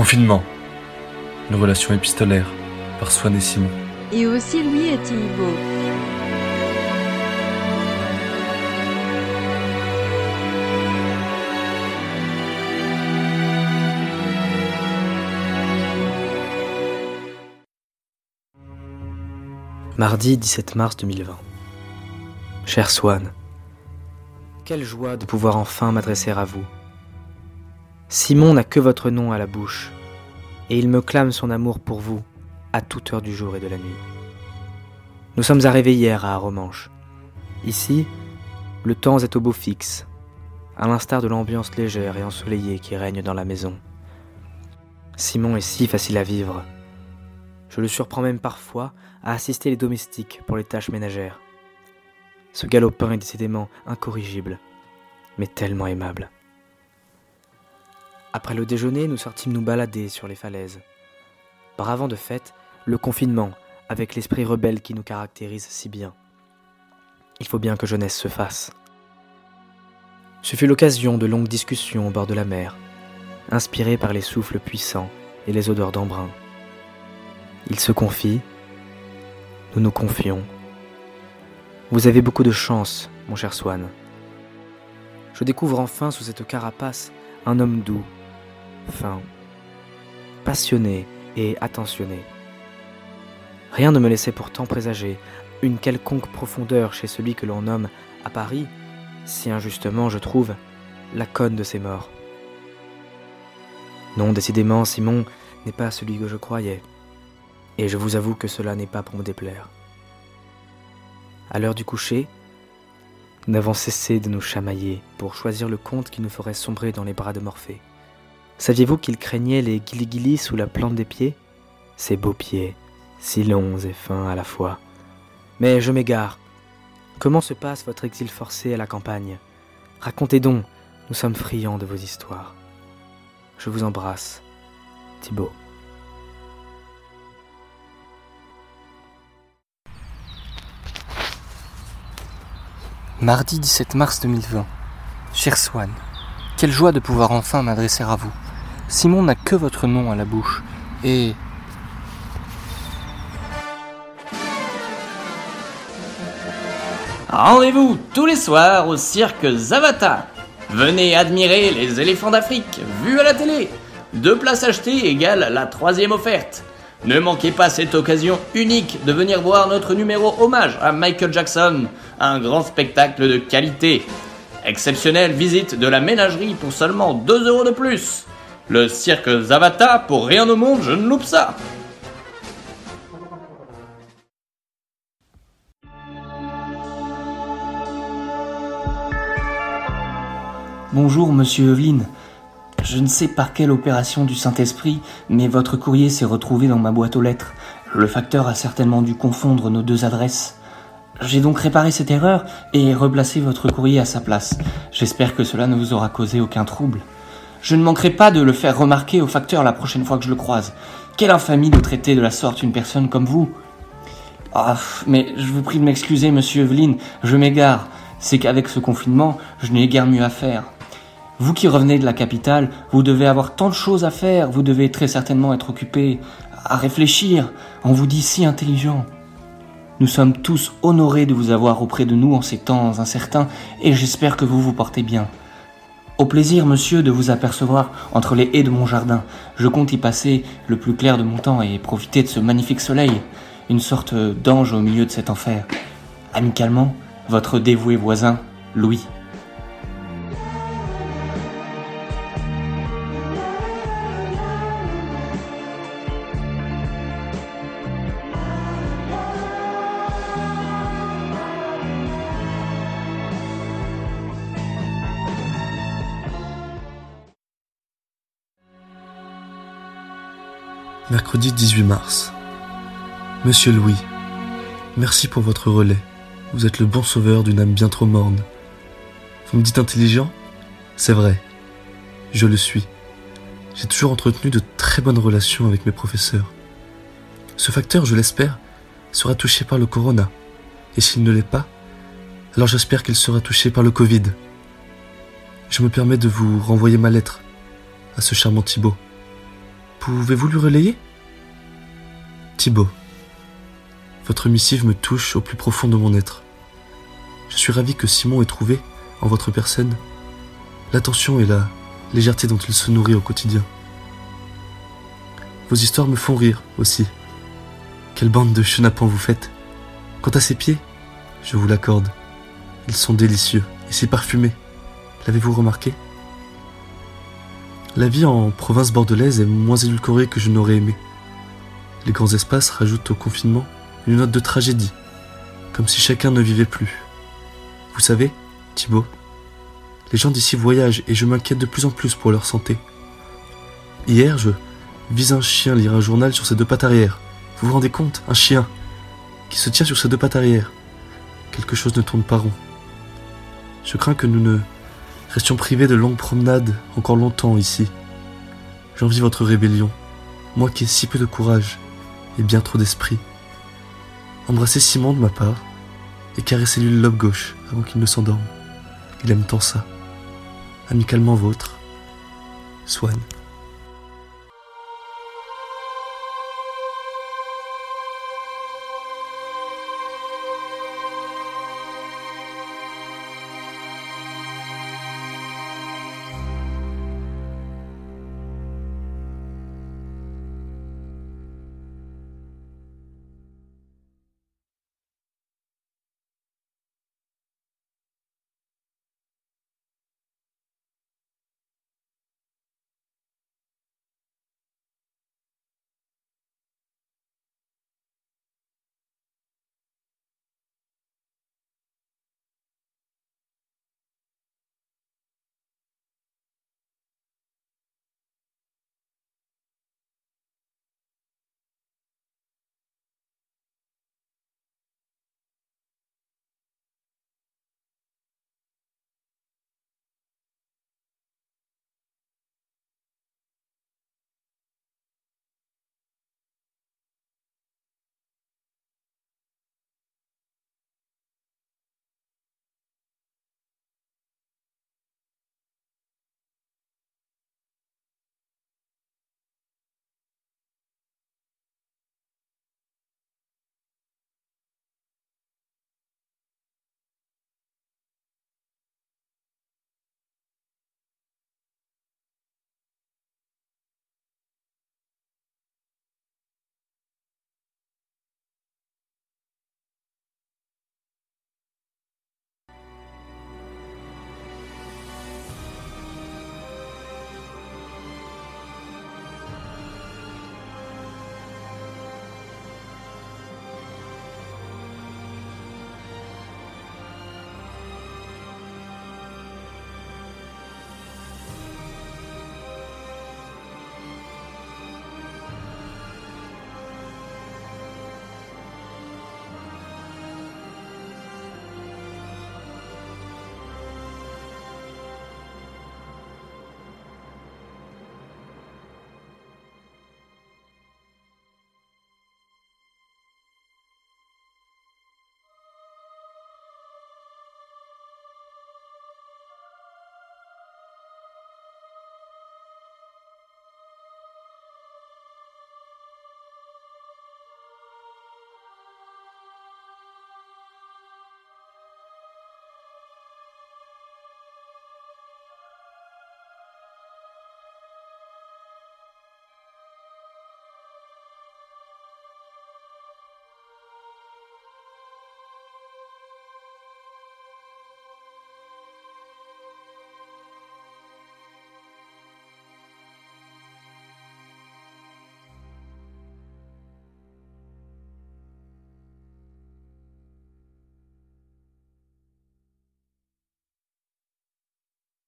Confinement. Une relation épistolaire par Swan et Simon. Et aussi Louis et Thibault. Mardi 17 mars 2020. Cher Swan, quelle joie de pouvoir enfin m'adresser à vous. Simon n'a que votre nom à la bouche, et il me clame son amour pour vous à toute heure du jour et de la nuit. Nous sommes arrivés hier à Aromanche. Ici, le temps est au beau fixe, à l'instar de l'ambiance légère et ensoleillée qui règne dans la maison. Simon est si facile à vivre. Je le surprends même parfois à assister les domestiques pour les tâches ménagères. Ce galopin est décidément incorrigible, mais tellement aimable. Après le déjeuner, nous sortîmes nous balader sur les falaises. Bravant de fait le confinement avec l'esprit rebelle qui nous caractérise si bien. Il faut bien que jeunesse se fasse. Ce fut l'occasion de longues discussions au bord de la mer, inspirées par les souffles puissants et les odeurs d'embrun. Il se confie, nous nous confions. Vous avez beaucoup de chance, mon cher Swan. Je découvre enfin sous cette carapace un homme doux, fin, passionné et attentionné. Rien ne me laissait pourtant présager une quelconque profondeur chez celui que l'on nomme à Paris, si injustement je trouve, la conne de ses morts. Non, décidément, Simon n'est pas celui que je croyais, et je vous avoue que cela n'est pas pour me déplaire. À l'heure du coucher, nous n'avons cessé de nous chamailler pour choisir le conte qui nous ferait sombrer dans les bras de Morphée. Saviez-vous qu'il craignait les guili sous la plante des pieds? Ces beaux pieds, si longs et fins à la fois. Mais je m'égare. Comment se passe votre exil forcé à la campagne? Racontez donc, nous sommes friands de vos histoires. Je vous embrasse, Thibaut. Mardi 17 mars 2020. Cher Swan, quelle joie de pouvoir enfin m'adresser à vous. Simon n'a que votre nom à la bouche. Et... Rendez-vous tous les soirs au cirque Zavata. Venez admirer les éléphants d'Afrique, vus à la télé. Deux places achetées égale la troisième offerte. Ne manquez pas cette occasion unique de venir voir notre numéro hommage à Michael Jackson, un grand spectacle de qualité. Exceptionnelle visite de la ménagerie pour seulement 2 euros de plus. Le cirque Zavata, pour rien au monde, je ne loupe ça. Bonjour, monsieur Evelyn. Je ne sais par quelle opération du Saint-Esprit, mais votre courrier s'est retrouvé dans ma boîte aux lettres. Le facteur a certainement dû confondre nos deux adresses. J'ai donc réparé cette erreur et replacé votre courrier à sa place. J'espère que cela ne vous aura causé aucun trouble. Je ne manquerai pas de le faire remarquer au facteur la prochaine fois que je le croise. Quelle infamie de traiter de la sorte une personne comme vous. Ah, mais je vous prie de m'excuser, monsieur Evelyn, je m'égare. C'est qu'avec ce confinement, je n'ai guère mieux à faire. Vous qui revenez de la capitale, vous devez avoir tant de choses à faire, vous devez très certainement être occupé à réfléchir. On vous dit si intelligent. Nous sommes tous honorés de vous avoir auprès de nous en ces temps incertains et j'espère que vous vous portez bien. Au plaisir, monsieur, de vous apercevoir entre les haies de mon jardin. Je compte y passer le plus clair de mon temps et profiter de ce magnifique soleil, une sorte d'ange au milieu de cet enfer. Amicalement, votre dévoué voisin, Louis. Mercredi 18 mars. Monsieur Louis, merci pour votre relais. Vous êtes le bon sauveur d'une âme bien trop morne. Vous me dites intelligent? C'est vrai. Je le suis. J'ai toujours entretenu de très bonnes relations avec mes professeurs. Ce facteur, je l'espère, sera touché par le corona. Et s'il ne l'est pas, alors j'espère qu'il sera touché par le Covid. Je me permets de vous renvoyer ma lettre à ce charmant Thibaut. Pouvez-vous lui relayer? Thibaut, votre missive me touche au plus profond de mon être. Je suis ravi que Simon ait trouvé, en votre personne, l'attention et la légèreté dont il se nourrit au quotidien. Vos histoires me font rire aussi. Quelle bande de chenapans vous faites. Quant à ses pieds, je vous l'accorde. Ils sont délicieux et si parfumés. L'avez-vous remarqué? La vie en province bordelaise est moins édulcorée que je n'aurais aimé. Les grands espaces rajoutent au confinement une note de tragédie, comme si chacun ne vivait plus. Vous savez, Thibaut, les gens d'ici voyagent et je m'inquiète de plus en plus pour leur santé. Hier, je vis un chien lire un journal sur ses deux pattes arrière. Vous vous rendez compte Un chien qui se tient sur ses deux pattes arrière. Quelque chose ne tourne pas rond. Je crains que nous ne restions privés de longues promenades encore longtemps ici. J'envie votre rébellion, moi qui ai si peu de courage et bien trop d'esprit. Embrassez Simon de ma part et caressez-lui le lobe gauche avant qu'il ne s'endorme. Il aime tant ça. Amicalement vôtre, Swan.